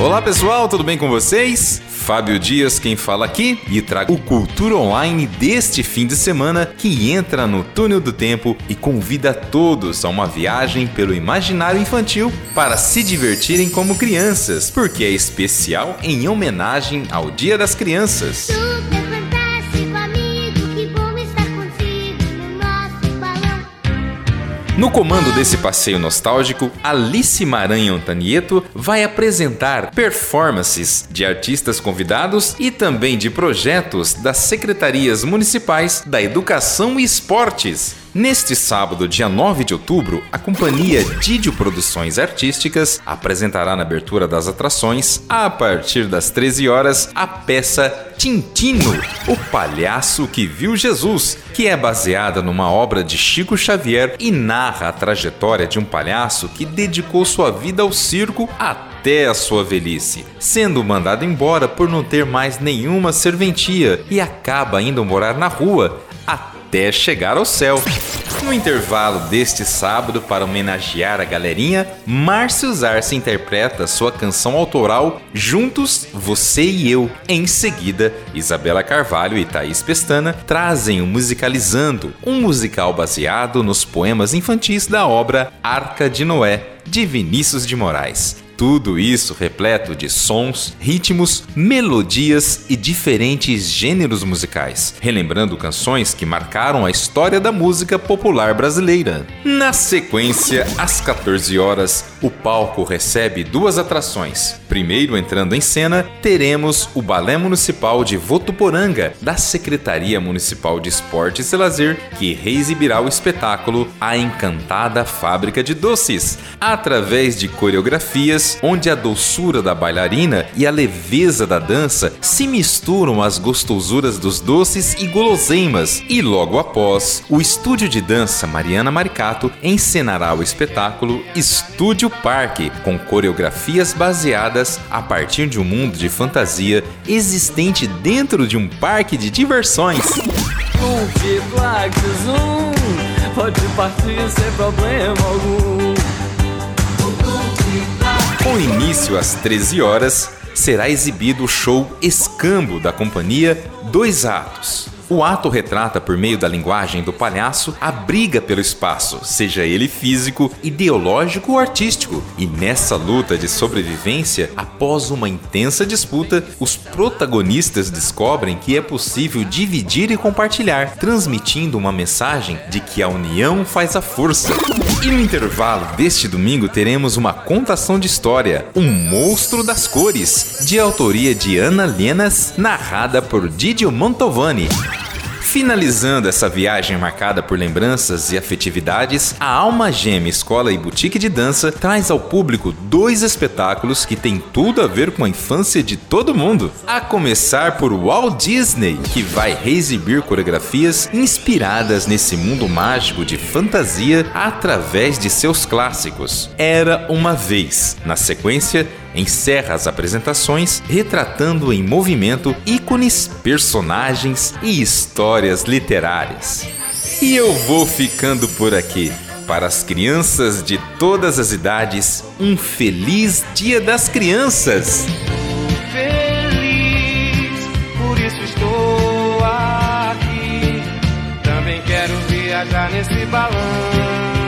Olá pessoal, tudo bem com vocês? Fábio Dias quem fala aqui e trago o Cultura Online deste fim de semana que entra no túnel do tempo e convida todos a uma viagem pelo imaginário infantil para se divertirem como crianças, porque é especial em homenagem ao Dia das Crianças. No comando desse passeio nostálgico, Alice Maranhão Tanieto vai apresentar performances de artistas convidados e também de projetos das secretarias municipais da Educação e Esportes. Neste sábado, dia 9 de outubro, a companhia Didio Produções Artísticas apresentará na abertura das atrações, a partir das 13 horas, a peça Tintino, o palhaço que viu Jesus, que é baseada numa obra de Chico Xavier e narra a trajetória de um palhaço que dedicou sua vida ao circo até a sua velhice, sendo mandado embora por não ter mais nenhuma serventia e acaba indo morar na rua até chegar ao céu. No intervalo deste sábado, para homenagear a galerinha, Márcio Zarce interpreta sua canção autoral Juntos, Você e Eu. Em seguida, Isabela Carvalho e Thaís Pestana trazem o Musicalizando, um musical baseado nos poemas infantis da obra Arca de Noé, de Vinícius de Moraes. Tudo isso repleto de sons, ritmos, melodias e diferentes gêneros musicais, relembrando canções que marcaram a história da música popular brasileira. Na sequência, às 14 horas, o palco recebe duas atrações. Primeiro, entrando em cena, teremos o Balé Municipal de Votuporanga, da Secretaria Municipal de Esportes e Lazer, que reexibirá o espetáculo A Encantada Fábrica de Doces, através de coreografias onde a doçura da bailarina e a leveza da dança se misturam às gostosuras dos doces e guloseimas. E logo após, o estúdio de dança Mariana Maricato encenará o espetáculo Estúdio Parque, com coreografias baseadas a partir de um mundo de fantasia existente dentro de um parque de diversões. pode partir sem problema algum. Com início às 13 horas, será exibido o show Escambo da companhia Dois Atos. O ato retrata, por meio da linguagem do palhaço, a briga pelo espaço, seja ele físico, ideológico ou artístico. E nessa luta de sobrevivência, após uma intensa disputa, os protagonistas descobrem que é possível dividir e compartilhar, transmitindo uma mensagem de que a união faz a força. E no intervalo deste domingo teremos uma contação de história, Um Monstro das Cores, de autoria de Ana Lenas, narrada por Didio Montovani. Finalizando essa viagem marcada por lembranças e afetividades, a Alma Gêmea Escola e Boutique de Dança traz ao público dois espetáculos que têm tudo a ver com a infância de todo mundo. A começar por Walt Disney, que vai reexibir coreografias inspiradas nesse mundo mágico de fantasia através de seus clássicos. Era uma vez. Na sequência, encerra as apresentações retratando em movimento ícones, personagens e histórias literárias. E eu vou ficando por aqui. Para as crianças de todas as idades, um feliz Dia das Crianças! Feliz, por isso estou aqui. Também quero viajar nesse balão.